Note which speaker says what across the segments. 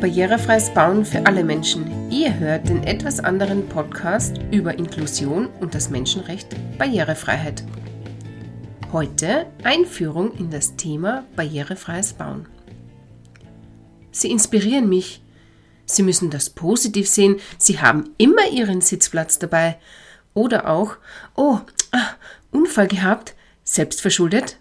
Speaker 1: Barrierefreies Bauen für alle Menschen. Ihr hört den etwas anderen Podcast über Inklusion und das Menschenrecht Barrierefreiheit. Heute Einführung in das Thema barrierefreies Bauen. Sie inspirieren mich. Sie müssen das positiv sehen. Sie haben immer Ihren Sitzplatz dabei. Oder auch, oh, ah, Unfall gehabt, selbstverschuldet.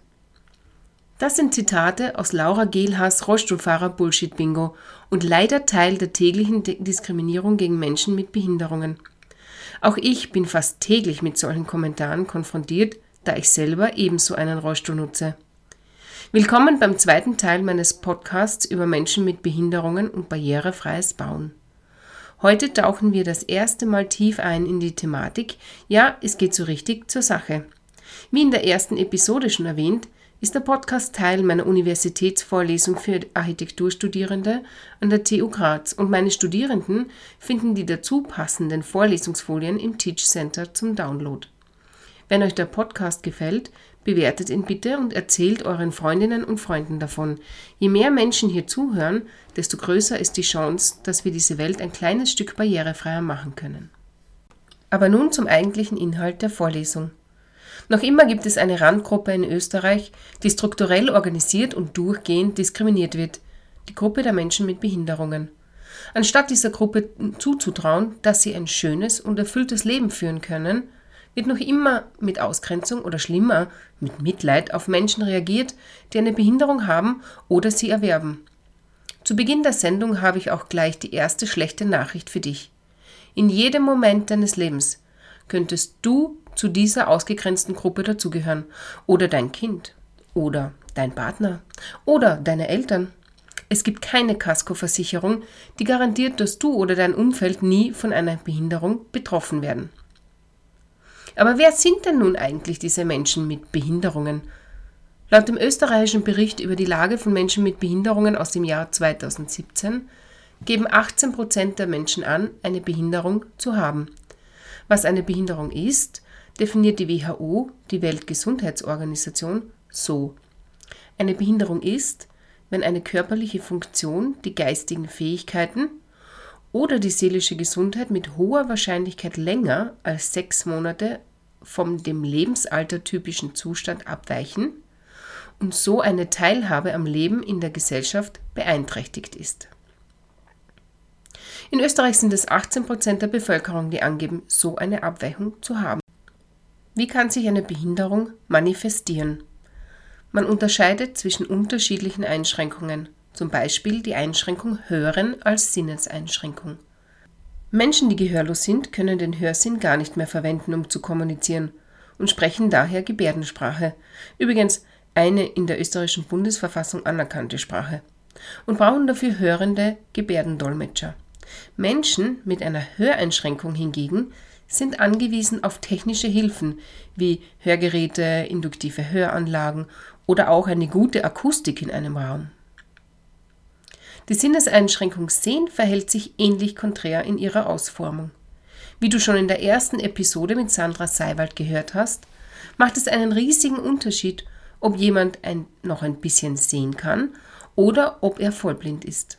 Speaker 1: Das sind Zitate aus Laura Gehlhaas Rollstuhlfahrer Bullshit Bingo und leider Teil der täglichen Diskriminierung gegen Menschen mit Behinderungen. Auch ich bin fast täglich mit solchen Kommentaren konfrontiert, da ich selber ebenso einen Rollstuhl nutze. Willkommen beim zweiten Teil meines Podcasts über Menschen mit Behinderungen und barrierefreies Bauen. Heute tauchen wir das erste Mal tief ein in die Thematik. Ja, es geht so richtig zur Sache. Wie in der ersten Episode schon erwähnt, ist der Podcast Teil meiner Universitätsvorlesung für Architekturstudierende an der TU Graz und meine Studierenden finden die dazu passenden Vorlesungsfolien im Teach Center zum Download. Wenn euch der Podcast gefällt, bewertet ihn bitte und erzählt euren Freundinnen und Freunden davon. Je mehr Menschen hier zuhören, desto größer ist die Chance, dass wir diese Welt ein kleines Stück barrierefreier machen können. Aber nun zum eigentlichen Inhalt der Vorlesung. Noch immer gibt es eine Randgruppe in Österreich, die strukturell organisiert und durchgehend diskriminiert wird, die Gruppe der Menschen mit Behinderungen. Anstatt dieser Gruppe zuzutrauen, dass sie ein schönes und erfülltes Leben führen können, wird noch immer mit Ausgrenzung oder schlimmer mit Mitleid auf Menschen reagiert, die eine Behinderung haben oder sie erwerben. Zu Beginn der Sendung habe ich auch gleich die erste schlechte Nachricht für dich. In jedem Moment deines Lebens könntest du zu dieser ausgegrenzten Gruppe dazugehören. Oder dein Kind. Oder dein Partner. Oder deine Eltern. Es gibt keine Kaskoversicherung, die garantiert, dass du oder dein Umfeld nie von einer Behinderung betroffen werden. Aber wer sind denn nun eigentlich diese Menschen mit Behinderungen? Laut dem österreichischen Bericht über die Lage von Menschen mit Behinderungen aus dem Jahr 2017 geben 18 Prozent der Menschen an, eine Behinderung zu haben. Was eine Behinderung ist, definiert die WHO, die Weltgesundheitsorganisation, so. Eine Behinderung ist, wenn eine körperliche Funktion, die geistigen Fähigkeiten oder die seelische Gesundheit mit hoher Wahrscheinlichkeit länger als sechs Monate vom dem Lebensalter typischen Zustand abweichen und so eine Teilhabe am Leben in der Gesellschaft beeinträchtigt ist. In Österreich sind es 18 Prozent der Bevölkerung, die angeben, so eine Abweichung zu haben. Wie kann sich eine Behinderung manifestieren? Man unterscheidet zwischen unterschiedlichen Einschränkungen, zum Beispiel die Einschränkung Hören als Sinneseinschränkung. Menschen, die gehörlos sind, können den Hörsinn gar nicht mehr verwenden, um zu kommunizieren und sprechen daher Gebärdensprache. Übrigens eine in der österreichischen Bundesverfassung anerkannte Sprache. Und brauchen dafür hörende Gebärdendolmetscher. Menschen mit einer Höreinschränkung hingegen sind angewiesen auf technische Hilfen wie Hörgeräte, induktive Höranlagen oder auch eine gute Akustik in einem Raum. Die Sinneseinschränkung Sehen verhält sich ähnlich konträr in ihrer Ausformung. Wie du schon in der ersten Episode mit Sandra Seiwald gehört hast, macht es einen riesigen Unterschied, ob jemand ein, noch ein bisschen sehen kann oder ob er vollblind ist.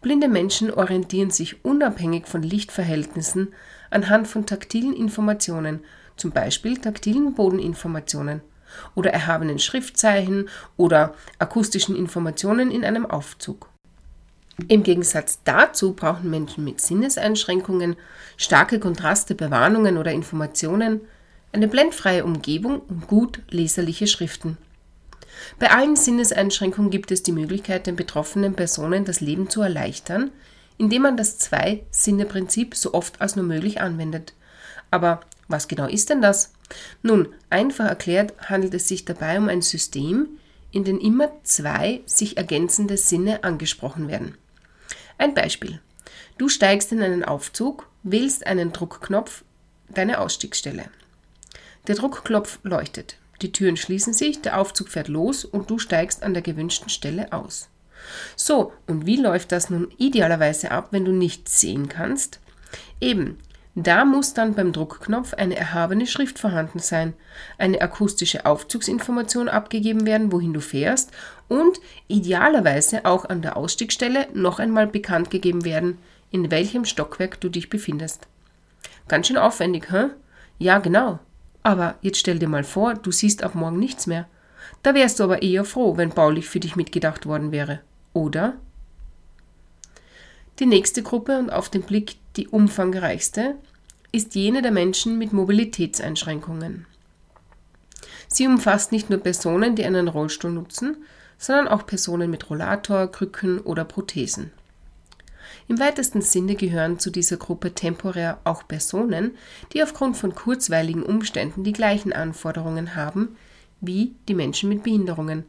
Speaker 1: Blinde Menschen orientieren sich unabhängig von Lichtverhältnissen anhand von taktilen Informationen, zum Beispiel taktilen Bodeninformationen oder erhabenen Schriftzeichen oder akustischen Informationen in einem Aufzug. Im Gegensatz dazu brauchen Menschen mit Sinneseinschränkungen starke Kontraste bei Warnungen oder Informationen, eine blendfreie Umgebung und gut leserliche Schriften. Bei allen Sinneseinschränkungen gibt es die Möglichkeit, den betroffenen Personen das Leben zu erleichtern, indem man das Zwei-Sinne-Prinzip so oft als nur möglich anwendet. Aber was genau ist denn das? Nun, einfach erklärt handelt es sich dabei um ein System, in dem immer zwei sich ergänzende Sinne angesprochen werden. Ein Beispiel. Du steigst in einen Aufzug, wählst einen Druckknopf, deine Ausstiegsstelle. Der Druckknopf leuchtet. Die Türen schließen sich, der Aufzug fährt los und du steigst an der gewünschten Stelle aus. So, und wie läuft das nun idealerweise ab, wenn du nichts sehen kannst? Eben, Da muss dann beim Druckknopf eine erhabene Schrift vorhanden sein, eine akustische Aufzugsinformation abgegeben werden, wohin du fährst und idealerweise auch an der Ausstiegsstelle noch einmal bekannt gegeben werden, in welchem Stockwerk du dich befindest. Ganz schön aufwendig, hä? Ja, genau. Aber jetzt stell dir mal vor, du siehst ab morgen nichts mehr. Da wärst du aber eher froh, wenn baulich für dich mitgedacht worden wäre, oder? Die nächste Gruppe und auf den Blick die umfangreichste ist jene der Menschen mit Mobilitätseinschränkungen. Sie umfasst nicht nur Personen, die einen Rollstuhl nutzen, sondern auch Personen mit Rollator, Krücken oder Prothesen. Im weitesten Sinne gehören zu dieser Gruppe temporär auch Personen, die aufgrund von kurzweiligen Umständen die gleichen Anforderungen haben wie die Menschen mit Behinderungen,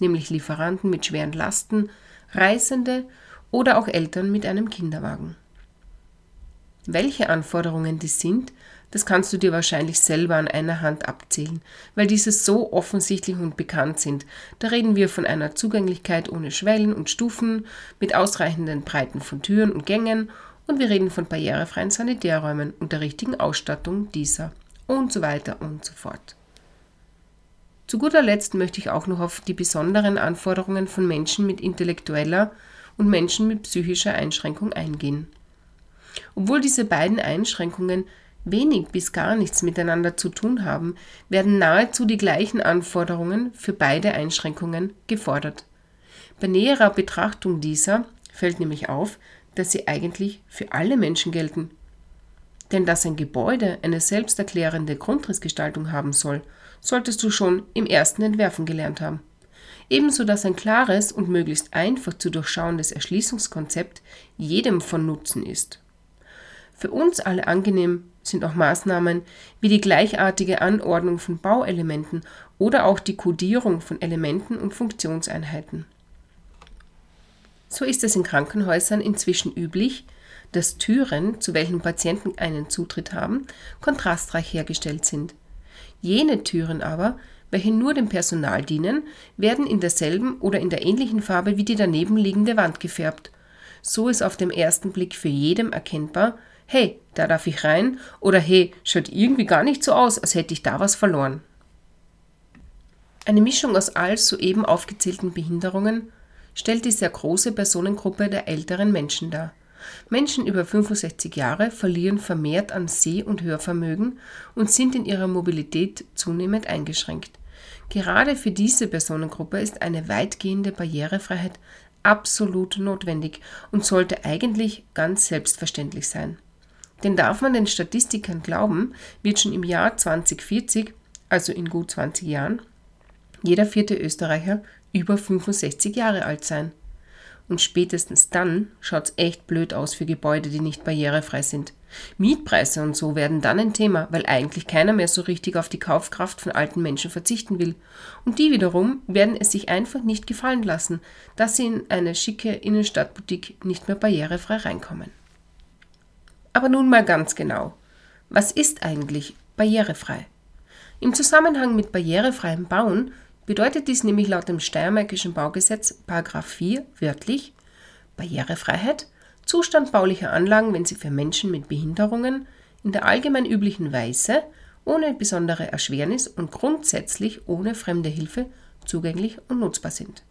Speaker 1: nämlich Lieferanten mit schweren Lasten, Reisende oder auch Eltern mit einem Kinderwagen. Welche Anforderungen dies sind, das kannst du dir wahrscheinlich selber an einer Hand abzählen, weil diese so offensichtlich und bekannt sind. Da reden wir von einer Zugänglichkeit ohne Schwellen und Stufen, mit ausreichenden Breiten von Türen und Gängen und wir reden von barrierefreien Sanitärräumen und der richtigen Ausstattung dieser und so weiter und so fort. Zu guter Letzt möchte ich auch noch auf die besonderen Anforderungen von Menschen mit intellektueller und Menschen mit psychischer Einschränkung eingehen. Obwohl diese beiden Einschränkungen wenig bis gar nichts miteinander zu tun haben, werden nahezu die gleichen Anforderungen für beide Einschränkungen gefordert. Bei näherer Betrachtung dieser fällt nämlich auf, dass sie eigentlich für alle Menschen gelten. Denn dass ein Gebäude eine selbsterklärende Grundrissgestaltung haben soll, solltest du schon im ersten Entwerfen gelernt haben. Ebenso dass ein klares und möglichst einfach zu durchschauendes Erschließungskonzept jedem von Nutzen ist. Für uns alle angenehm sind auch Maßnahmen wie die gleichartige Anordnung von Bauelementen oder auch die Kodierung von Elementen und Funktionseinheiten. So ist es in Krankenhäusern inzwischen üblich, dass Türen, zu welchen Patienten einen Zutritt haben, kontrastreich hergestellt sind. Jene Türen aber, welche nur dem Personal dienen, werden in derselben oder in der ähnlichen Farbe wie die daneben liegende Wand gefärbt. So ist auf dem ersten Blick für jedem erkennbar, hey, da darf ich rein oder hey, schaut irgendwie gar nicht so aus, als hätte ich da was verloren. Eine Mischung aus all soeben aufgezählten Behinderungen stellt die sehr große Personengruppe der älteren Menschen dar. Menschen über 65 Jahre verlieren vermehrt an Seh- und Hörvermögen und sind in ihrer Mobilität zunehmend eingeschränkt. Gerade für diese Personengruppe ist eine weitgehende Barrierefreiheit absolut notwendig und sollte eigentlich ganz selbstverständlich sein. Denn darf man den Statistikern glauben, wird schon im Jahr 2040, also in gut 20 Jahren, jeder vierte Österreicher über 65 Jahre alt sein. Und spätestens dann schaut es echt blöd aus für Gebäude, die nicht barrierefrei sind. Mietpreise und so werden dann ein Thema, weil eigentlich keiner mehr so richtig auf die Kaufkraft von alten Menschen verzichten will. Und die wiederum werden es sich einfach nicht gefallen lassen, dass sie in eine schicke Innenstadtboutique nicht mehr barrierefrei reinkommen. Aber nun mal ganz genau. Was ist eigentlich barrierefrei? Im Zusammenhang mit barrierefreiem Bauen bedeutet dies nämlich laut dem Steiermärkischen Baugesetz 4 wörtlich Barrierefreiheit, Zustand baulicher Anlagen, wenn sie für Menschen mit Behinderungen in der allgemein üblichen Weise ohne besondere Erschwernis und grundsätzlich ohne fremde Hilfe zugänglich und nutzbar sind.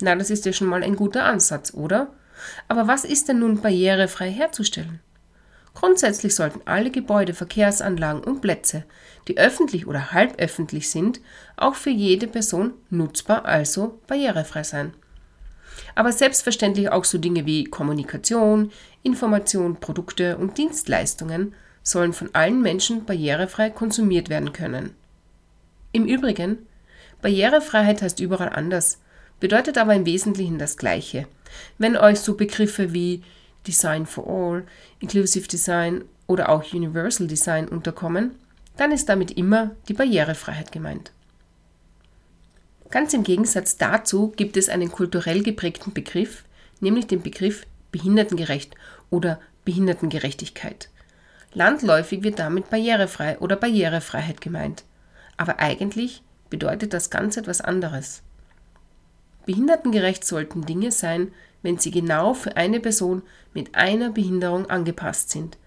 Speaker 1: Na, das ist ja schon mal ein guter Ansatz, oder? Aber was ist denn nun barrierefrei herzustellen? Grundsätzlich sollten alle Gebäude, Verkehrsanlagen und Plätze, die öffentlich oder halböffentlich sind, auch für jede Person nutzbar, also barrierefrei sein. Aber selbstverständlich auch so Dinge wie Kommunikation, Information, Produkte und Dienstleistungen sollen von allen Menschen barrierefrei konsumiert werden können. Im Übrigen, Barrierefreiheit heißt überall anders, bedeutet aber im Wesentlichen das Gleiche. Wenn euch so Begriffe wie Design for All, Inclusive Design oder auch Universal Design unterkommen, dann ist damit immer die Barrierefreiheit gemeint. Ganz im Gegensatz dazu gibt es einen kulturell geprägten Begriff, nämlich den Begriff behindertengerecht oder Behindertengerechtigkeit. Landläufig wird damit barrierefrei oder Barrierefreiheit gemeint, aber eigentlich bedeutet das ganz etwas anderes. Behindertengerecht sollten Dinge sein, wenn sie genau für eine Person mit einer Behinderung angepasst sind.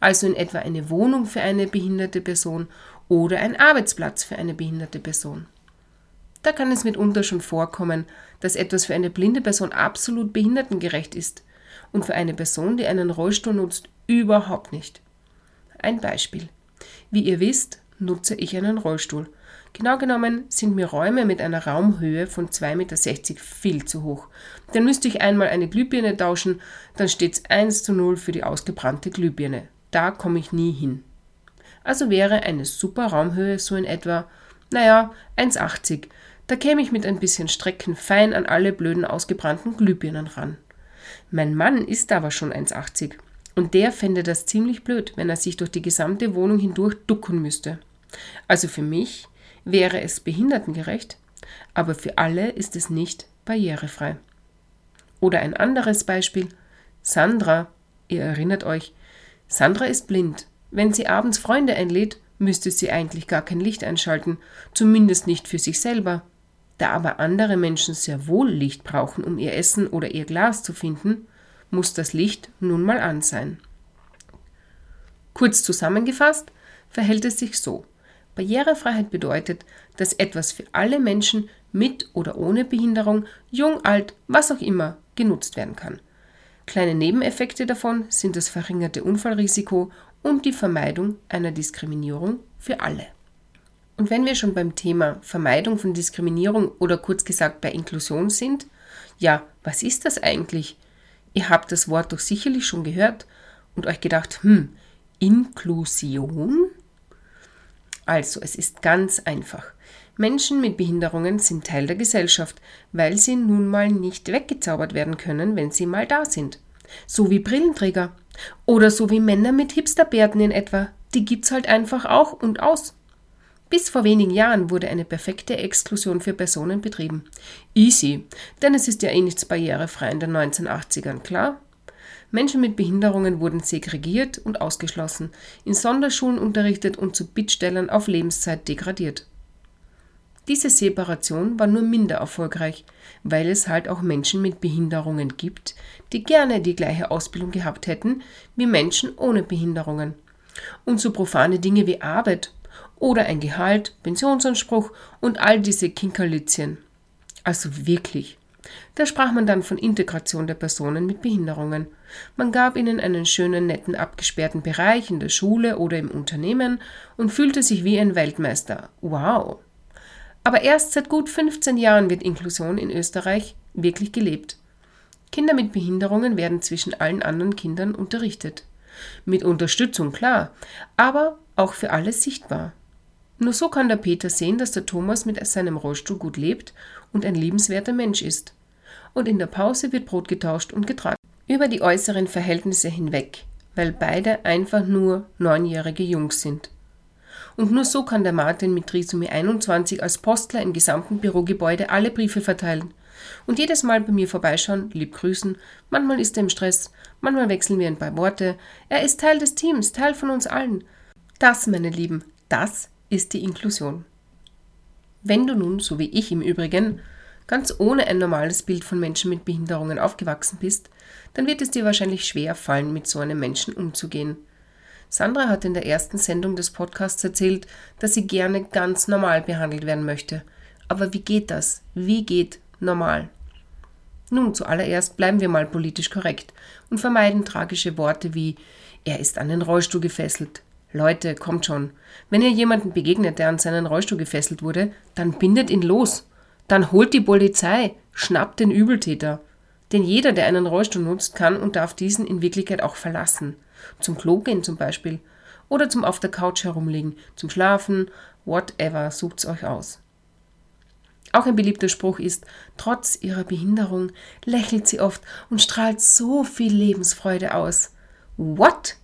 Speaker 1: also in etwa eine Wohnung für eine behinderte Person oder ein Arbeitsplatz für eine behinderte Person. Da kann es mitunter schon vorkommen, dass etwas für eine blinde Person absolut behindertengerecht ist und für eine Person, die einen Rollstuhl nutzt, überhaupt nicht. Ein Beispiel. Wie ihr wisst, nutze ich einen Rollstuhl. Genau genommen sind mir Räume mit einer Raumhöhe von 2,60 Meter viel zu hoch. Dann müsste ich einmal eine Glühbirne tauschen, dann steht es 1 zu 0 für die ausgebrannte Glühbirne. Da komme ich nie hin. Also wäre eine super Raumhöhe so in etwa, naja, 1,80. Da käme ich mit ein bisschen Strecken fein an alle blöden ausgebrannten Glühbirnen ran. Mein Mann ist aber schon 1,80 und der fände das ziemlich blöd, wenn er sich durch die gesamte Wohnung hindurch ducken müsste. Also für mich wäre es behindertengerecht, aber für alle ist es nicht barrierefrei. Oder ein anderes Beispiel. Sandra, ihr erinnert euch, Sandra ist blind. Wenn sie abends Freunde einlädt, müsste sie eigentlich gar kein Licht einschalten, zumindest nicht für sich selber. Da aber andere Menschen sehr wohl Licht brauchen, um ihr Essen oder ihr Glas zu finden, muss das Licht nun mal an sein. Kurz zusammengefasst verhält es sich so. Barrierefreiheit bedeutet, dass etwas für alle Menschen mit oder ohne Behinderung, jung, alt, was auch immer, genutzt werden kann. Kleine Nebeneffekte davon sind das verringerte Unfallrisiko und die Vermeidung einer Diskriminierung für alle. Und wenn wir schon beim Thema Vermeidung von Diskriminierung oder kurz gesagt bei Inklusion sind, ja, was ist das eigentlich? Ihr habt das Wort doch sicherlich schon gehört und euch gedacht, hm, Inklusion? Also, es ist ganz einfach. Menschen mit Behinderungen sind Teil der Gesellschaft, weil sie nun mal nicht weggezaubert werden können, wenn sie mal da sind. So wie Brillenträger. Oder so wie Männer mit Hipsterbärten in etwa. Die gibt's halt einfach auch und aus. Bis vor wenigen Jahren wurde eine perfekte Exklusion für Personen betrieben. Easy, denn es ist ja eh nichts barrierefrei in den 1980ern, klar? Menschen mit Behinderungen wurden segregiert und ausgeschlossen, in Sonderschulen unterrichtet und zu Bittstellern auf Lebenszeit degradiert. Diese Separation war nur minder erfolgreich, weil es halt auch Menschen mit Behinderungen gibt, die gerne die gleiche Ausbildung gehabt hätten wie Menschen ohne Behinderungen. Und so profane Dinge wie Arbeit oder ein Gehalt, Pensionsanspruch und all diese Kinkerlitzchen. Also wirklich. Da sprach man dann von Integration der Personen mit Behinderungen. Man gab ihnen einen schönen, netten, abgesperrten Bereich in der Schule oder im Unternehmen und fühlte sich wie ein Weltmeister. Wow! Aber erst seit gut 15 Jahren wird Inklusion in Österreich wirklich gelebt. Kinder mit Behinderungen werden zwischen allen anderen Kindern unterrichtet. Mit Unterstützung, klar, aber auch für alle sichtbar. Nur so kann der Peter sehen, dass der Thomas mit seinem Rollstuhl gut lebt und ein liebenswerter Mensch ist. Und in der Pause wird Brot getauscht und getragen. Über die äußeren Verhältnisse hinweg, weil beide einfach nur neunjährige Jungs sind. Und nur so kann der Martin mit Trisomie 21 als Postler im gesamten Bürogebäude alle Briefe verteilen. Und jedes Mal bei mir vorbeischauen, lieb grüßen, manchmal ist er im Stress, manchmal wechseln wir ein paar Worte. Er ist Teil des Teams, Teil von uns allen. Das, meine Lieben, das ist die Inklusion. Wenn du nun, so wie ich im Übrigen, ganz ohne ein normales Bild von Menschen mit Behinderungen aufgewachsen bist, dann wird es dir wahrscheinlich schwer fallen, mit so einem Menschen umzugehen. Sandra hat in der ersten Sendung des Podcasts erzählt, dass sie gerne ganz normal behandelt werden möchte. Aber wie geht das? Wie geht normal? Nun, zuallererst bleiben wir mal politisch korrekt und vermeiden tragische Worte wie er ist an den Rollstuhl gefesselt, Leute, kommt schon. Wenn ihr jemanden begegnet, der an seinen Rollstuhl gefesselt wurde, dann bindet ihn los. Dann holt die Polizei, schnappt den Übeltäter. Denn jeder, der einen Rollstuhl nutzt, kann und darf diesen in Wirklichkeit auch verlassen. Zum Klo gehen zum Beispiel. Oder zum auf der Couch herumliegen, zum Schlafen, whatever, sucht's euch aus. Auch ein beliebter Spruch ist, trotz ihrer Behinderung lächelt sie oft und strahlt so viel Lebensfreude aus. What?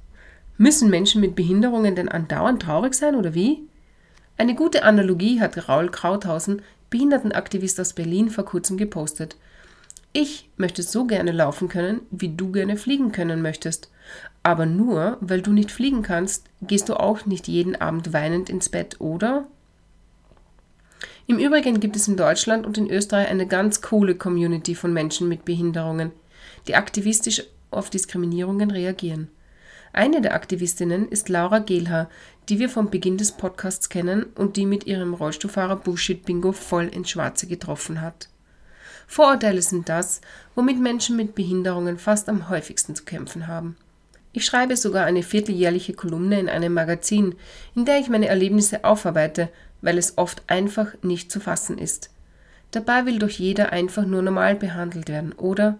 Speaker 1: Müssen Menschen mit Behinderungen denn andauernd traurig sein oder wie? Eine gute Analogie hat Raul Krauthausen, Behindertenaktivist aus Berlin, vor kurzem gepostet. Ich möchte so gerne laufen können, wie du gerne fliegen können möchtest. Aber nur, weil du nicht fliegen kannst, gehst du auch nicht jeden Abend weinend ins Bett, oder? Im Übrigen gibt es in Deutschland und in Österreich eine ganz coole Community von Menschen mit Behinderungen, die aktivistisch auf Diskriminierungen reagieren. Eine der Aktivistinnen ist Laura Gehlhaar, die wir vom Beginn des Podcasts kennen und die mit ihrem Rollstuhlfahrer Bullshit Bingo voll ins Schwarze getroffen hat. Vorurteile sind das, womit Menschen mit Behinderungen fast am häufigsten zu kämpfen haben. Ich schreibe sogar eine vierteljährliche Kolumne in einem Magazin, in der ich meine Erlebnisse aufarbeite, weil es oft einfach nicht zu fassen ist. Dabei will doch jeder einfach nur normal behandelt werden, oder?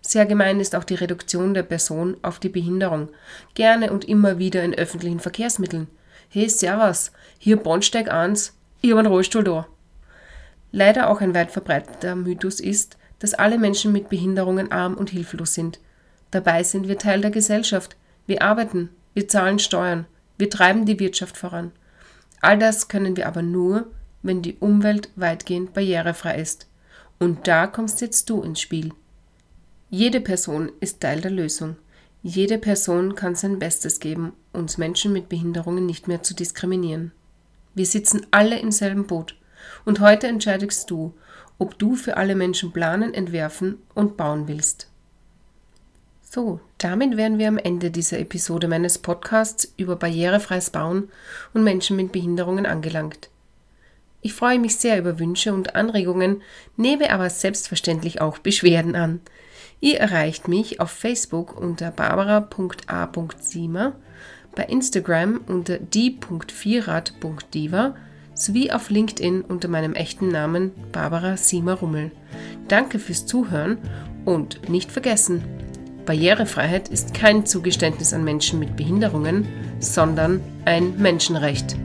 Speaker 1: Sehr gemein ist auch die Reduktion der Person auf die Behinderung, gerne und immer wieder in öffentlichen Verkehrsmitteln. Hey, servus, hier Bahnsteig 1, ich habe einen Rollstuhl da. Leider auch ein weit verbreiteter Mythos ist, dass alle Menschen mit Behinderungen arm und hilflos sind. Dabei sind wir Teil der Gesellschaft. Wir arbeiten, wir zahlen Steuern, wir treiben die Wirtschaft voran. All das können wir aber nur, wenn die Umwelt weitgehend barrierefrei ist. Und da kommst jetzt du ins Spiel. Jede Person ist Teil der Lösung. Jede Person kann sein Bestes geben, uns Menschen mit Behinderungen nicht mehr zu diskriminieren. Wir sitzen alle im selben Boot. Und heute entscheidest du, ob du für alle Menschen planen, entwerfen und bauen willst. So, damit wären wir am Ende dieser Episode meines Podcasts über barrierefreies Bauen und Menschen mit Behinderungen angelangt. Ich freue mich sehr über Wünsche und Anregungen, nehme aber selbstverständlich auch Beschwerden an. Ihr erreicht mich auf Facebook unter barbara.a.siemer, bei Instagram unter die.vierrad.diva sowie auf LinkedIn unter meinem echten Namen Barbara Siemer Rummel. Danke fürs Zuhören und nicht vergessen, Barrierefreiheit ist kein Zugeständnis an Menschen mit Behinderungen, sondern ein Menschenrecht.